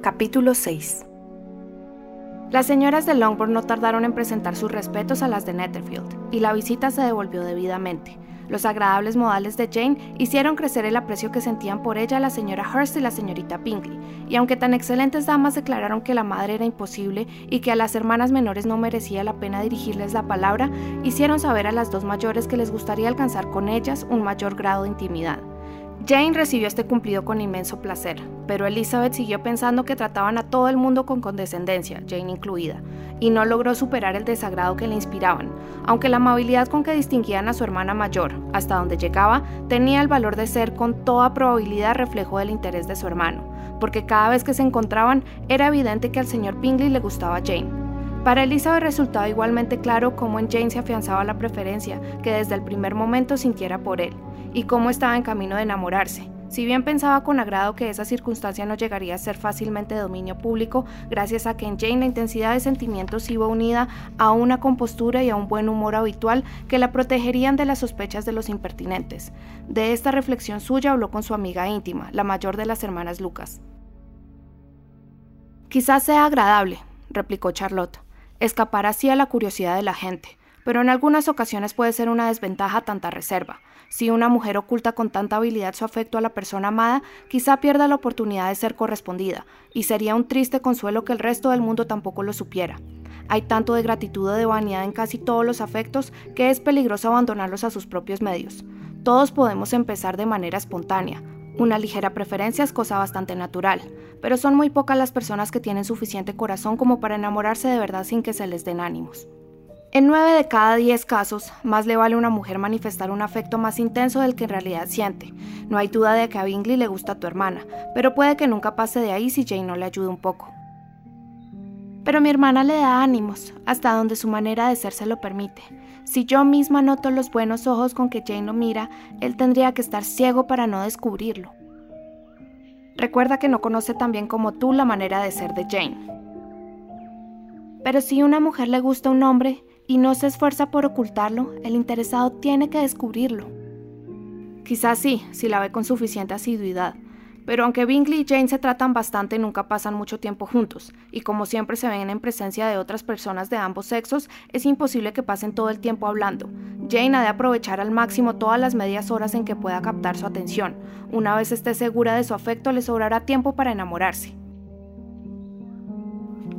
Capítulo 6 Las señoras de Longbourn no tardaron en presentar sus respetos a las de Netherfield, y la visita se devolvió debidamente. Los agradables modales de Jane hicieron crecer el aprecio que sentían por ella la señora Hurst y la señorita Pinkley, y aunque tan excelentes damas declararon que la madre era imposible y que a las hermanas menores no merecía la pena dirigirles la palabra, hicieron saber a las dos mayores que les gustaría alcanzar con ellas un mayor grado de intimidad. Jane recibió este cumplido con inmenso placer, pero Elizabeth siguió pensando que trataban a todo el mundo con condescendencia, Jane incluida, y no logró superar el desagrado que le inspiraban, aunque la amabilidad con que distinguían a su hermana mayor, hasta donde llegaba, tenía el valor de ser con toda probabilidad reflejo del interés de su hermano, porque cada vez que se encontraban era evidente que al señor Bingley le gustaba Jane. Para Elizabeth resultaba igualmente claro cómo en Jane se afianzaba la preferencia que desde el primer momento sintiera por él, y cómo estaba en camino de enamorarse. Si bien pensaba con agrado que esa circunstancia no llegaría a ser fácilmente de dominio público, gracias a que en Jane la intensidad de sentimientos iba unida a una compostura y a un buen humor habitual que la protegerían de las sospechas de los impertinentes. De esta reflexión suya habló con su amiga íntima, la mayor de las hermanas Lucas. Quizás sea agradable, replicó Charlotte, escapar así a la curiosidad de la gente, pero en algunas ocasiones puede ser una desventaja tanta reserva. Si una mujer oculta con tanta habilidad su afecto a la persona amada, quizá pierda la oportunidad de ser correspondida, y sería un triste consuelo que el resto del mundo tampoco lo supiera. Hay tanto de gratitud o de vanidad en casi todos los afectos que es peligroso abandonarlos a sus propios medios. Todos podemos empezar de manera espontánea. Una ligera preferencia es cosa bastante natural, pero son muy pocas las personas que tienen suficiente corazón como para enamorarse de verdad sin que se les den ánimos. En nueve de cada diez casos, más le vale a una mujer manifestar un afecto más intenso del que en realidad siente. No hay duda de que a Bingley le gusta a tu hermana, pero puede que nunca pase de ahí si Jane no le ayude un poco. Pero mi hermana le da ánimos, hasta donde su manera de ser se lo permite. Si yo misma noto los buenos ojos con que Jane lo mira, él tendría que estar ciego para no descubrirlo. Recuerda que no conoce tan bien como tú la manera de ser de Jane. Pero si una mujer le gusta un hombre, y no se esfuerza por ocultarlo, el interesado tiene que descubrirlo. Quizás sí, si la ve con suficiente asiduidad, pero aunque Bingley y Jane se tratan bastante, nunca pasan mucho tiempo juntos, y como siempre se ven en presencia de otras personas de ambos sexos, es imposible que pasen todo el tiempo hablando. Jane ha de aprovechar al máximo todas las medias horas en que pueda captar su atención. Una vez esté segura de su afecto, le sobrará tiempo para enamorarse.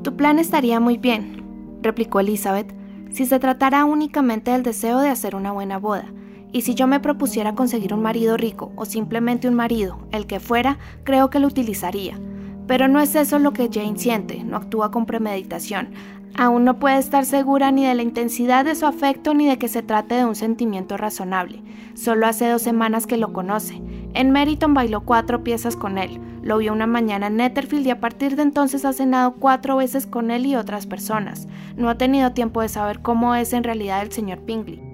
Tu plan estaría muy bien, replicó Elizabeth, si se tratara únicamente del deseo de hacer una buena boda, y si yo me propusiera conseguir un marido rico o simplemente un marido, el que fuera, creo que lo utilizaría. Pero no es eso lo que Jane siente, no actúa con premeditación. Aún no puede estar segura ni de la intensidad de su afecto ni de que se trate de un sentimiento razonable. Solo hace dos semanas que lo conoce. En Meriton bailó cuatro piezas con él. Lo vio una mañana en Netherfield y a partir de entonces ha cenado cuatro veces con él y otras personas. No ha tenido tiempo de saber cómo es en realidad el señor Pingley.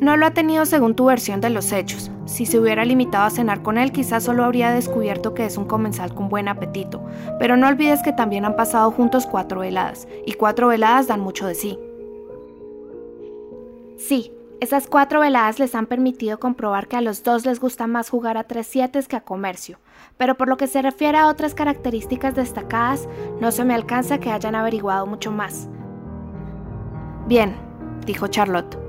No lo ha tenido según tu versión de los hechos. Si se hubiera limitado a cenar con él, quizás solo habría descubierto que es un comensal con buen apetito. Pero no olvides que también han pasado juntos cuatro veladas, y cuatro veladas dan mucho de sí. Sí, esas cuatro veladas les han permitido comprobar que a los dos les gusta más jugar a tres siete que a comercio, pero por lo que se refiere a otras características destacadas, no se me alcanza que hayan averiguado mucho más. Bien, dijo Charlotte.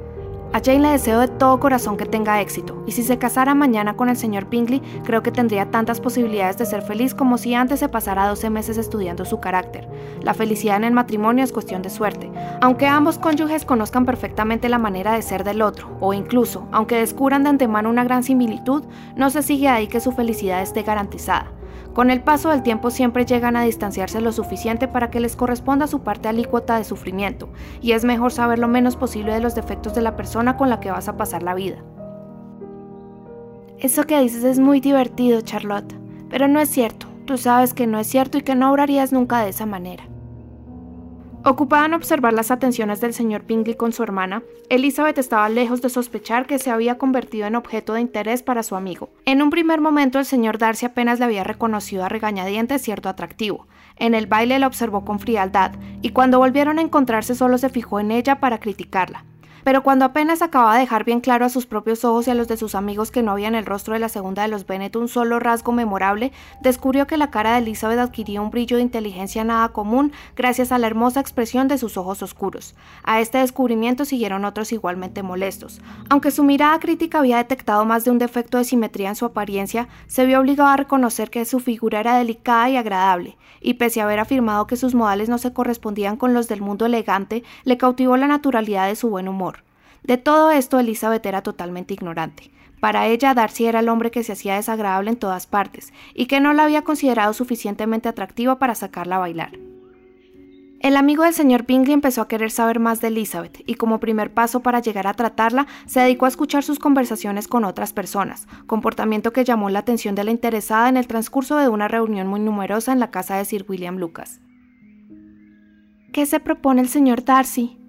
A Jane le deseo de todo corazón que tenga éxito, y si se casara mañana con el señor Bingley, creo que tendría tantas posibilidades de ser feliz como si antes se pasara 12 meses estudiando su carácter. La felicidad en el matrimonio es cuestión de suerte. Aunque ambos cónyuges conozcan perfectamente la manera de ser del otro, o incluso, aunque descubran de antemano una gran similitud, no se sigue ahí que su felicidad esté garantizada. Con el paso del tiempo siempre llegan a distanciarse lo suficiente para que les corresponda su parte alícuota de sufrimiento, y es mejor saber lo menos posible de los defectos de la persona con la que vas a pasar la vida. Eso que dices es muy divertido, Charlotte, pero no es cierto. Tú sabes que no es cierto y que no obrarías nunca de esa manera. Ocupada en observar las atenciones del señor Bingley con su hermana, Elizabeth estaba lejos de sospechar que se había convertido en objeto de interés para su amigo. En un primer momento el señor Darcy apenas le había reconocido a regañadientes cierto atractivo. En el baile la observó con frialdad, y cuando volvieron a encontrarse solo se fijó en ella para criticarla. Pero cuando apenas acababa de dejar bien claro a sus propios ojos y a los de sus amigos que no había en el rostro de la segunda de los Bennet un solo rasgo memorable, descubrió que la cara de Elizabeth adquiría un brillo de inteligencia nada común gracias a la hermosa expresión de sus ojos oscuros. A este descubrimiento siguieron otros igualmente molestos. Aunque su mirada crítica había detectado más de un defecto de simetría en su apariencia, se vio obligado a reconocer que su figura era delicada y agradable, y pese a haber afirmado que sus modales no se correspondían con los del mundo elegante, le cautivó la naturalidad de su buen humor. De todo esto Elizabeth era totalmente ignorante. Para ella, Darcy era el hombre que se hacía desagradable en todas partes, y que no la había considerado suficientemente atractiva para sacarla a bailar. El amigo del señor Bingley empezó a querer saber más de Elizabeth y como primer paso para llegar a tratarla, se dedicó a escuchar sus conversaciones con otras personas, comportamiento que llamó la atención de la interesada en el transcurso de una reunión muy numerosa en la casa de Sir William Lucas. ¿Qué se propone el señor Darcy?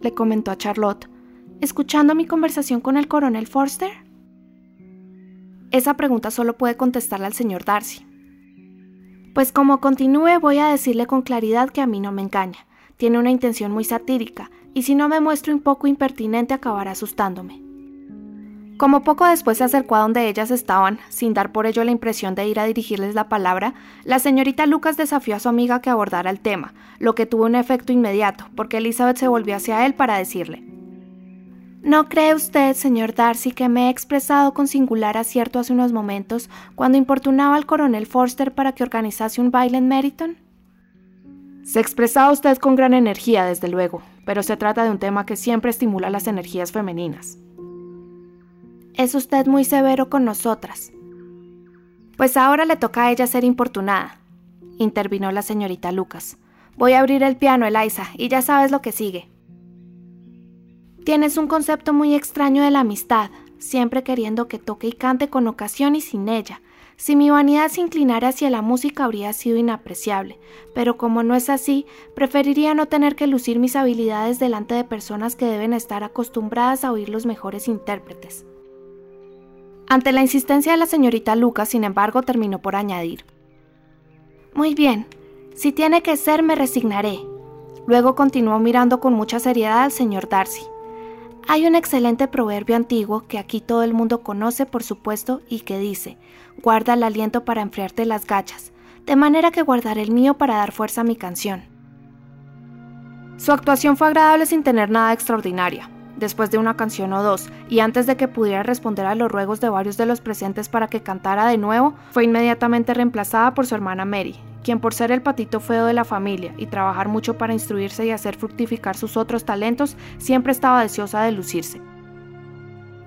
le comentó a Charlotte, escuchando mi conversación con el coronel Forster. Esa pregunta solo puede contestarla al señor Darcy. Pues como continúe voy a decirle con claridad que a mí no me engaña. Tiene una intención muy satírica, y si no me muestro un poco impertinente acabará asustándome. Como poco después se acercó a donde ellas estaban, sin dar por ello la impresión de ir a dirigirles la palabra, la señorita Lucas desafió a su amiga que abordara el tema, lo que tuvo un efecto inmediato, porque Elizabeth se volvió hacia él para decirle ¿No cree usted, señor Darcy, que me he expresado con singular acierto hace unos momentos cuando importunaba al coronel Forster para que organizase un baile en Meriton? Se expresaba usted con gran energía, desde luego, pero se trata de un tema que siempre estimula las energías femeninas. Es usted muy severo con nosotras. Pues ahora le toca a ella ser importunada, intervino la señorita Lucas. Voy a abrir el piano, Eliza, y ya sabes lo que sigue. Tienes un concepto muy extraño de la amistad, siempre queriendo que toque y cante con ocasión y sin ella. Si mi vanidad se inclinara hacia la música habría sido inapreciable, pero como no es así, preferiría no tener que lucir mis habilidades delante de personas que deben estar acostumbradas a oír los mejores intérpretes. Ante la insistencia de la señorita Lucas, sin embargo, terminó por añadir. Muy bien, si tiene que ser, me resignaré. Luego continuó mirando con mucha seriedad al señor Darcy. Hay un excelente proverbio antiguo que aquí todo el mundo conoce, por supuesto, y que dice, guarda el aliento para enfriarte las gachas, de manera que guardaré el mío para dar fuerza a mi canción. Su actuación fue agradable sin tener nada extraordinaria. Después de una canción o dos, y antes de que pudiera responder a los ruegos de varios de los presentes para que cantara de nuevo, fue inmediatamente reemplazada por su hermana Mary, quien por ser el patito feo de la familia y trabajar mucho para instruirse y hacer fructificar sus otros talentos, siempre estaba deseosa de lucirse.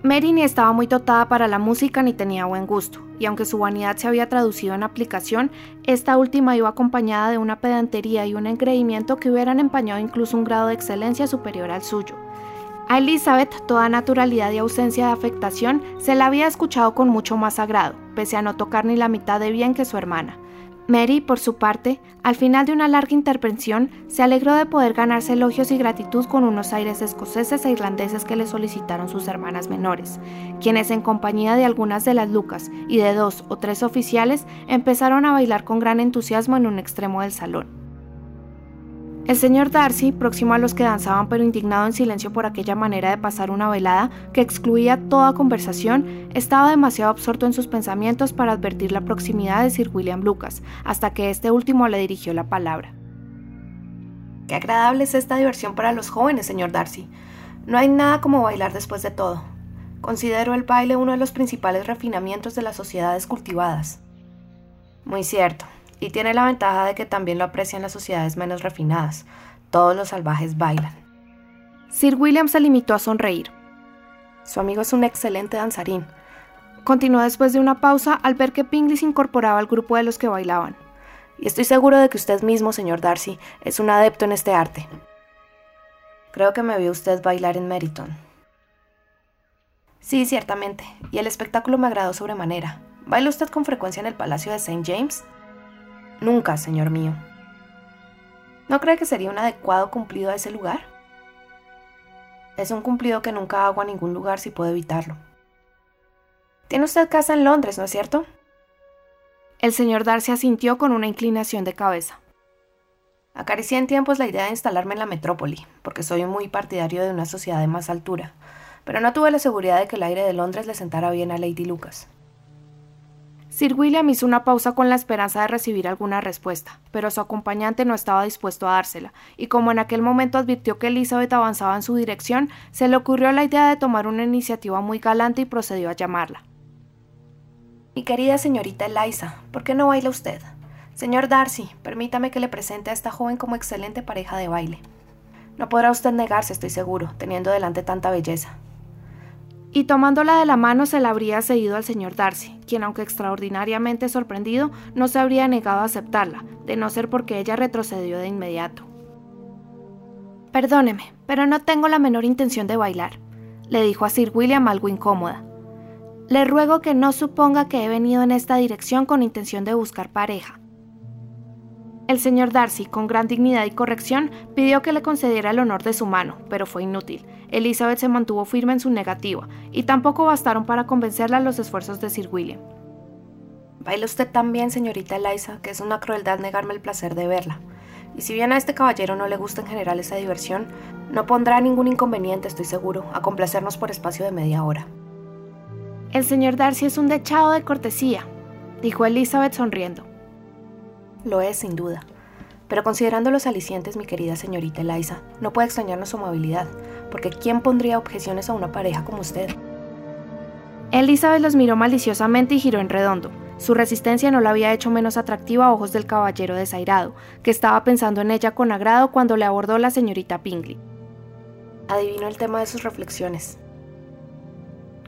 Mary ni estaba muy dotada para la música ni tenía buen gusto, y aunque su vanidad se había traducido en aplicación, esta última iba acompañada de una pedantería y un engreimiento que hubieran empañado incluso un grado de excelencia superior al suyo. A Elizabeth, toda naturalidad y ausencia de afectación se la había escuchado con mucho más agrado, pese a no tocar ni la mitad de bien que su hermana, Mary, por su parte, al final de una larga intervención, se alegró de poder ganarse elogios y gratitud con unos aires escoceses e irlandeses que le solicitaron sus hermanas menores, quienes en compañía de algunas de las lucas y de dos o tres oficiales empezaron a bailar con gran entusiasmo en un extremo del salón. El señor Darcy, próximo a los que danzaban pero indignado en silencio por aquella manera de pasar una velada que excluía toda conversación, estaba demasiado absorto en sus pensamientos para advertir la proximidad de Sir William Lucas, hasta que este último le dirigió la palabra. Qué agradable es esta diversión para los jóvenes, señor Darcy. No hay nada como bailar después de todo. Considero el baile uno de los principales refinamientos de las sociedades cultivadas. Muy cierto, y tiene la ventaja de que también lo aprecian las sociedades menos refinadas. Todos los salvajes bailan. Sir William se limitó a sonreír. Su amigo es un excelente danzarín. Continuó después de una pausa al ver que Pingley se incorporaba al grupo de los que bailaban. Y estoy seguro de que usted mismo, señor Darcy, es un adepto en este arte. Creo que me vio usted bailar en Meriton. Sí, ciertamente, y el espectáculo me agradó sobremanera. ¿Baila usted con frecuencia en el Palacio de St. James? Nunca, señor mío. ¿No cree que sería un adecuado cumplido a ese lugar? Es un cumplido que nunca hago a ningún lugar si puedo evitarlo. Tiene usted casa en Londres, ¿no es cierto? El señor Darcy asintió con una inclinación de cabeza. Acaricié en tiempos la idea de instalarme en la metrópoli, porque soy muy partidario de una sociedad de más altura, pero no tuve la seguridad de que el aire de Londres le sentara bien a Lady Lucas. Sir William hizo una pausa con la esperanza de recibir alguna respuesta, pero su acompañante no estaba dispuesto a dársela, y como en aquel momento advirtió que Elizabeth avanzaba en su dirección, se le ocurrió la idea de tomar una iniciativa muy galante y procedió a llamarla. Mi querida señorita Eliza, ¿por qué no baila usted? Señor Darcy, permítame que le presente a esta joven como excelente pareja de baile. No podrá usted negarse, estoy seguro, teniendo delante tanta belleza y tomándola de la mano se la habría seguido al señor Darcy, quien aunque extraordinariamente sorprendido, no se habría negado a aceptarla, de no ser porque ella retrocedió de inmediato. Perdóneme, pero no tengo la menor intención de bailar, le dijo a Sir William algo incómoda. Le ruego que no suponga que he venido en esta dirección con intención de buscar pareja. El señor Darcy, con gran dignidad y corrección, pidió que le concediera el honor de su mano, pero fue inútil. Elizabeth se mantuvo firme en su negativa, y tampoco bastaron para convencerla los esfuerzos de Sir William. Baila usted también, señorita Eliza, que es una crueldad negarme el placer de verla. Y si bien a este caballero no le gusta en general esa diversión, no pondrá ningún inconveniente, estoy seguro, a complacernos por espacio de media hora. El señor Darcy es un dechado de cortesía, dijo Elizabeth sonriendo. Lo es, sin duda. Pero considerando los alicientes, mi querida señorita Eliza, no puede extrañarnos su amabilidad, porque ¿quién pondría objeciones a una pareja como usted? Elizabeth los miró maliciosamente y giró en redondo. Su resistencia no la había hecho menos atractiva a ojos del caballero desairado, que estaba pensando en ella con agrado cuando le abordó la señorita Pingley. Adivino el tema de sus reflexiones.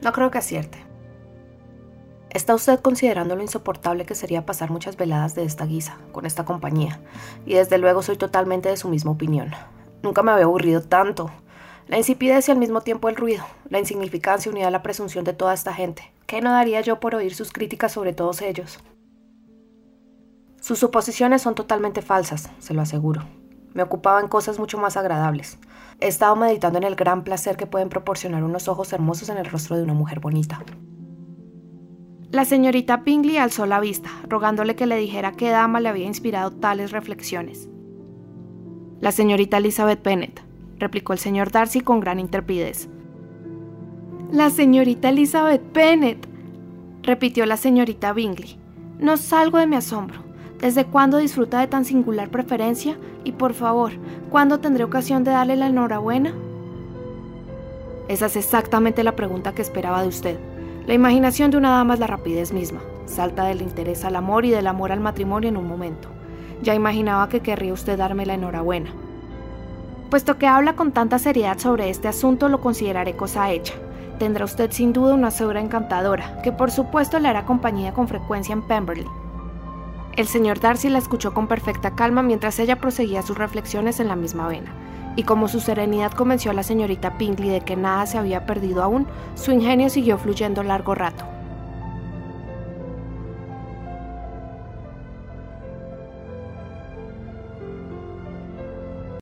No creo que acierte. ¿Está usted considerando lo insoportable que sería pasar muchas veladas de esta guisa, con esta compañía? Y desde luego soy totalmente de su misma opinión. Nunca me había aburrido tanto. La insipidez y al mismo tiempo el ruido, la insignificancia unida a la presunción de toda esta gente. ¿Qué no daría yo por oír sus críticas sobre todos ellos? Sus suposiciones son totalmente falsas, se lo aseguro. Me ocupaba en cosas mucho más agradables. He estado meditando en el gran placer que pueden proporcionar unos ojos hermosos en el rostro de una mujer bonita. La señorita Pingley alzó la vista, rogándole que le dijera qué dama le había inspirado tales reflexiones. La señorita Elizabeth Bennet, replicó el señor Darcy con gran intrepidez. La señorita Elizabeth Bennet, repitió la señorita Bingley. No salgo de mi asombro. ¿Desde cuándo disfruta de tan singular preferencia? Y por favor, ¿cuándo tendré ocasión de darle la enhorabuena? Esa es exactamente la pregunta que esperaba de usted, la imaginación de una dama es la rapidez misma. Salta del interés al amor y del amor al matrimonio en un momento. Ya imaginaba que querría usted darme la enhorabuena. Puesto que habla con tanta seriedad sobre este asunto, lo consideraré cosa hecha. Tendrá usted sin duda una suegra encantadora, que por supuesto le hará compañía con frecuencia en Pemberley. El señor Darcy la escuchó con perfecta calma mientras ella proseguía sus reflexiones en la misma vena y como su serenidad convenció a la señorita Pingley de que nada se había perdido aún, su ingenio siguió fluyendo largo rato.